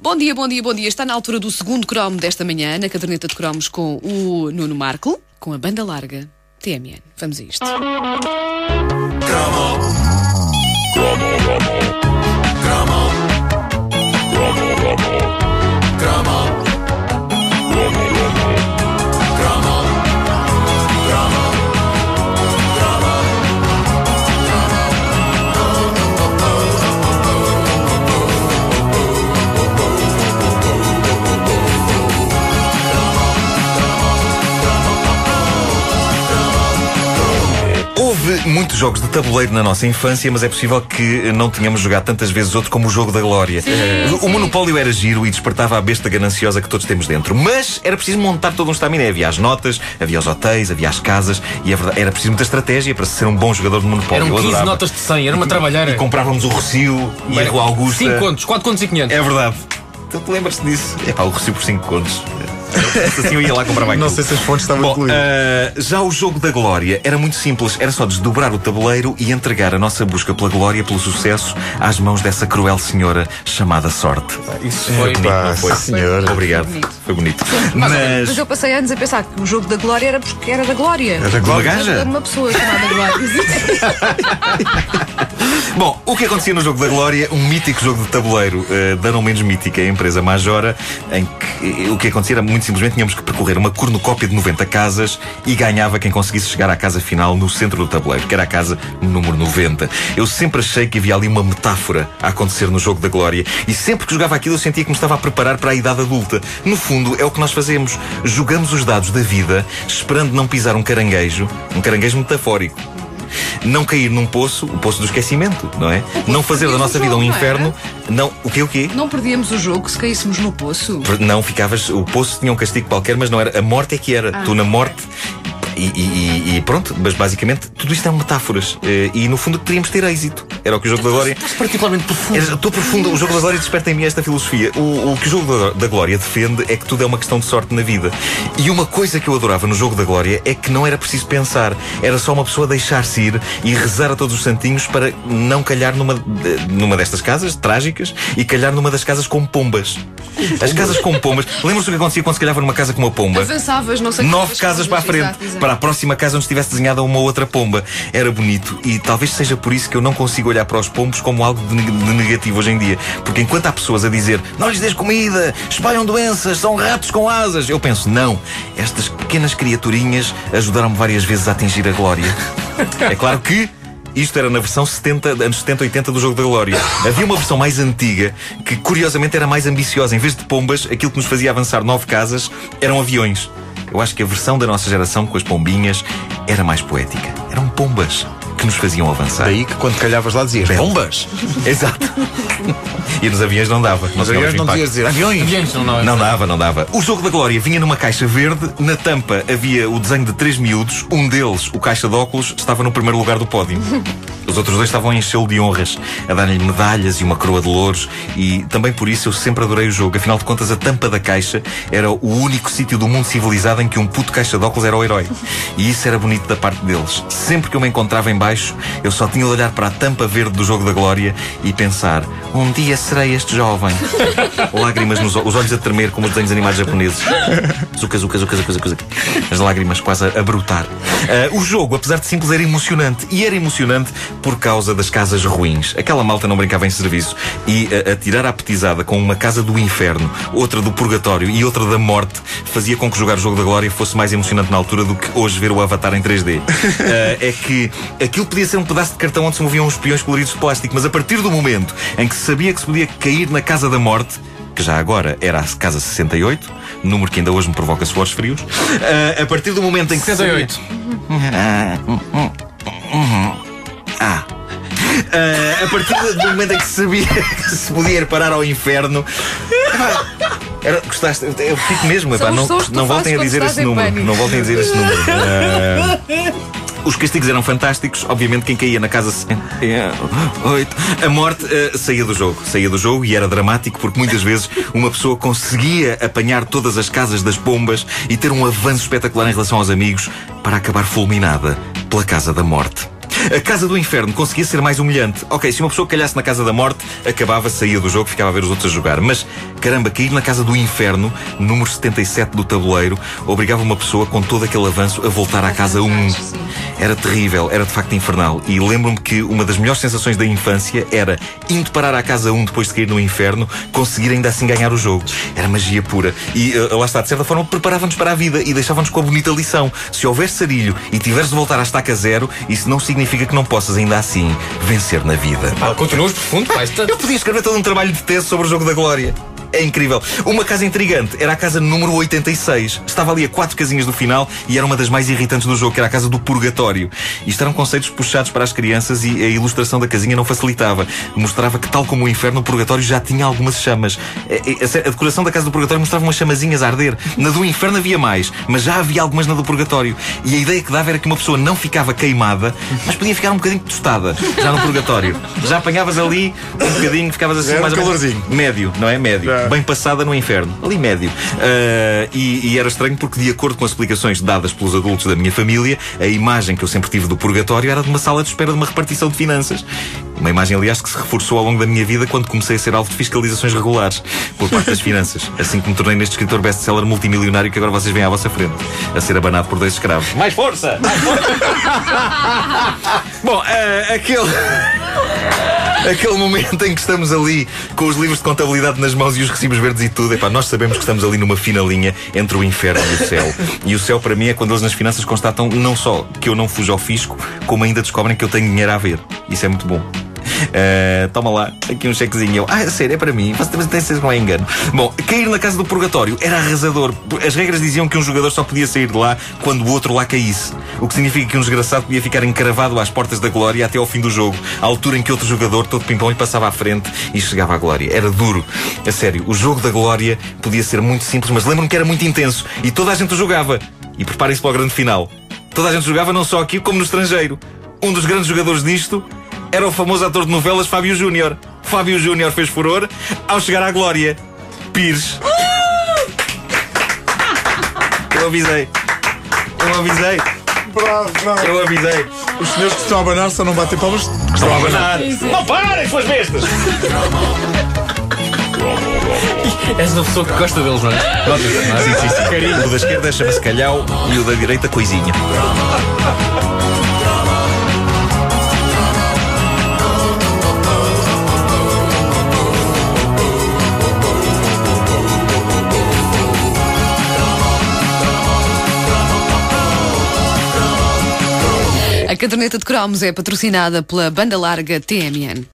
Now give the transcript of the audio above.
Bom dia, bom dia, bom dia. Está na altura do segundo cromo desta manhã, na caderneta de cromos com o Nuno Marco, com a banda larga TMN. Vamos a isto. Houve muitos jogos de tabuleiro na nossa infância, mas é possível que não tenhamos jogado tantas vezes outro como o jogo da Glória. O Monopólio era giro e despertava a besta gananciosa que todos temos dentro. Mas era preciso montar todo um estaminé. Havia as notas, havia os hotéis, havia as casas e a verdade, era preciso muita estratégia para ser um bom jogador de Monopólio. Eram Eu 15 adorava. notas de 100, era uma E trabalheira. comprávamos o Rocio e a Rua Augusta. 5 contos, 4 contos e 500. É verdade. Tu te lembras-te disso? É pá, o Rocio por 5 contos. Assim eu ia lá comprar mais Não sei se as fontes estavam Bom, incluídas. ah, já o jogo da glória era muito simples. Era só desdobrar o tabuleiro e entregar a nossa busca pela glória, pelo sucesso, às mãos dessa cruel senhora chamada sorte. Isso foi. Epá, não foi? senhor. Obrigado. bonito. Foi bonito. Mas Mas. eu passei anos a pensar que o jogo da Glória era porque era da Glória. É da Uma Glória. gaja? Era de uma pessoa chamada Glória. Bom, o que acontecia no jogo da Glória, um mítico jogo de tabuleiro, uh, da não menos mítica, a empresa Majora, em que eh, o que acontecia era muito simplesmente tínhamos que percorrer uma cornucópia de 90 casas e ganhava quem conseguisse chegar à casa final no centro do tabuleiro, que era a casa número 90. Eu sempre achei que havia ali uma metáfora a acontecer no jogo da Glória e sempre que jogava aquilo eu sentia que me estava a preparar para a idade adulta. No fundo, é o que nós fazemos. Jogamos os dados da vida esperando não pisar um caranguejo, um caranguejo metafórico não cair num poço, o poço do esquecimento, não é? Não fazer da nossa vida um é? inferno. Não, o quê, o quê? Não perdíamos o jogo se caíssemos no poço. Não ficavas, o poço tinha um castigo qualquer, mas não era. A morte é que era. Ah, tu na morte. E, e- e- pronto, mas basicamente tudo isto é metáforas. Eh, E no fundo queríamos ter êxito. Era o que o jogo da Glória. Estás particularmente profundo. Estou profundo. O jogo da Glória desperta em mim esta filosofia. O, o que o jogo da, da Glória defende é que tudo é uma questão de sorte na vida. E uma coisa que eu adorava no jogo da Glória é que não era preciso pensar. Era só uma pessoa deixar-se ir e rezar a todos os santinhos para não calhar numa, numa destas casas trágicas e calhar numa das casas com pombas. As casas com pombas. Lembras-te do que acontecia quando se calhava numa casa com uma pomba? Avançavas, não sei Nove quantas casas para a frente, Exato, exato. para a próxima casa onde estivesse desenhada uma outra pomba. Era bonito e talvez seja por isso que eu não consigo olhar para os pombos como algo de, neg- de negativo hoje em dia. Porque enquanto há pessoas a dizer não lhes des comida, espalham doenças, são ratos com asas, eu penso, não, estas pequenas criaturinhas ajudaram-me várias vezes a atingir a glória. É claro que. Isto era na versão 70, anos 70, 80 do Jogo da Glória. Havia uma versão mais antiga que, curiosamente, era mais ambiciosa. Em vez de pombas, aquilo que nos fazia avançar nove casas eram aviões. Eu acho que a versão da nossa geração com as pombinhas era mais poética. Eram pombas que nos faziam avançar. Daí que quando calhavas lá dizias bombas. Exato. e nos aviões não dava. Aliás mesmo não dizias dizer aviões. Aviões, não, não? Não dava, não dava. O jogo da Glória vinha numa caixa verde, na tampa havia o desenho de três miúdos, um deles, o caixa de óculos, estava no primeiro lugar do pódio. Os outros dois estavam a enchê-lo de honras, a dar-lhe medalhas e uma coroa de louros, e também por isso eu sempre adorei o jogo. Afinal de contas, a tampa da caixa era o único sítio do mundo civilizado em que um puto caixa de óculos era o herói. E isso era bonito da parte deles. Sempre que eu me encontrava em baixo, eu só tinha de olhar para a tampa verde do jogo da Glória e pensar: um dia serei este jovem. Lágrimas nos olhos, os olhos a tremer como os desenhos animados japoneses. Zuka, zuka, zuka, zuka, zuka. As lágrimas quase a, brotar. Ah, o jogo, apesar de simples, era emocionante. E era emocionante por causa das casas ruins. Aquela malta não brincava em serviço. E a, a tirar a petizada com uma casa do inferno, outra do purgatório e outra da morte fazia com que jogar o jogo da glória fosse mais emocionante na altura do que hoje ver o Avatar em 3D. Ah, é que aquilo podia ser um pedaço de cartão onde se moviam uns peões coloridos de plástico, mas a partir do momento em que se sabia que se podia cair na casa da morte, que já agora era a casa 68, número que ainda hoje me provoca suores frios. Ah, a partir do momento em que se sabia- 68. Ah. Ah, a partir do momento em que se sabia que se podia ir parar ao inferno. Era, gostaste? Eu fico mesmo, epá, não, não voltem a dizer esse número. pânico. Não voltem a dizer esse número. os castigos eram fantásticos. Obviamente, quem caía na casa 68, a morte eh, saía do jogo. Saía do jogo e era dramático porque muitas vezes uma pessoa conseguia apanhar todas as casas das pombas e ter um avanço espetacular em relação aos amigos para acabar fulminada pela casa da morte. A Casa do Inferno conseguia ser mais humilhante. Ok, se uma pessoa calhasse na Casa da Morte, acabava, saía do jogo, ficava a ver os outros a jogar. Mas, caramba, cair na Casa do Inferno, número 77 do tabuleiro, obrigava uma pessoa com todo aquele avanço a voltar à Casa 1. Era terrível, era de facto infernal. E lembro-me que uma das melhores sensações da infância era, indo parar à Casa 1 depois de cair no Inferno, conseguir ainda assim ganhar o jogo. Era magia pura. E uh, lá está, de certa forma, preparava-nos para a vida e deixava-nos com a bonita lição. Se houver sarilho e tiveres de voltar à estaca zero, isso não significa que não possas ainda assim vencer na vida. Ah, continuas profundo, pai. Está... Eu podia escrever todo um trabalho de tese sobre o jogo da glória. É incrível. Uma casa intrigante era a casa número 86. Estava ali a quatro casinhas do final e era uma das mais irritantes do jogo, que era a casa do purgatório. Isto eram conceitos puxados para as crianças e a ilustração da casinha não facilitava. Mostrava que, tal como o inferno, o purgatório já tinha algumas chamas. A, a, a decoração da casa do purgatório mostrava umas chamazinhas a arder. Na do inferno havia mais, mas já havia algumas na do purgatório. E a ideia que dava era que uma pessoa não ficava queimada, mas podia ficar um bocadinho tostada, já no purgatório. Já apanhavas ali um bocadinho, ficavas assim mais calorzinho. Médio, não é? Médio. Bem passada no inferno. Ali médio. Ah, e, e era estranho porque, de acordo com as explicações dadas pelos adultos da minha família, a imagem que eu sempre tive do purgatório era de uma sala de espera de uma repartição de finanças. Uma imagem, aliás, que se reforçou ao longo da minha vida quando comecei a ser alvo de fiscalizações regulares por parte das finanças. Assim que me tornei neste escritor best-seller multimilionário que agora vocês veem à vossa frente, a ser abanado por dois escravos. Mais força! Mais força! Bom, ah, aquele. Aquele momento em que estamos ali com os livros de contabilidade nas mãos e os recibos verdes e tudo, epá, nós sabemos que estamos ali numa fina linha entre o inferno e o céu. E o céu, para mim, é quando eles nas finanças constatam não só que eu não fujo ao fisco, como ainda descobrem que eu tenho dinheiro a ver. Isso é muito bom. Uh, toma lá, aqui um chequezinho. Eu, Ah, sério, é para mim. Você também tem certeza que não é engano. Bom, cair na casa do purgatório era arrasador. As regras diziam que um jogador só podia sair de lá quando o outro lá caísse. O que significa que um desgraçado podia ficar encravado às portas da glória até ao fim do jogo, à altura em que outro jogador, todo pimpão, lhe passava à frente e chegava à glória. Era duro. A sério, o jogo da glória podia ser muito simples, mas lembro-me que era muito intenso e toda a gente o jogava. E preparem-se para o grande final. Toda a gente jogava não só aqui como no estrangeiro. Um dos grandes jogadores disto era o famoso ator de novelas Fábio Júnior. Fábio Júnior fez furor ao chegar à glória. Pires. Eu avisei. Eu avisei. Bravo, bravo. Eu avisei. Os senhores que estão a abanar só não batem palmas. Estão a abanar. Não parem, suas bestas! És uma pessoa que gosta deles, não é? Não é? Sim, sim, sim. O da esquerda chama-se calhau e o da direita coisinha. A caderneta de cromos é patrocinada pela banda larga TMN.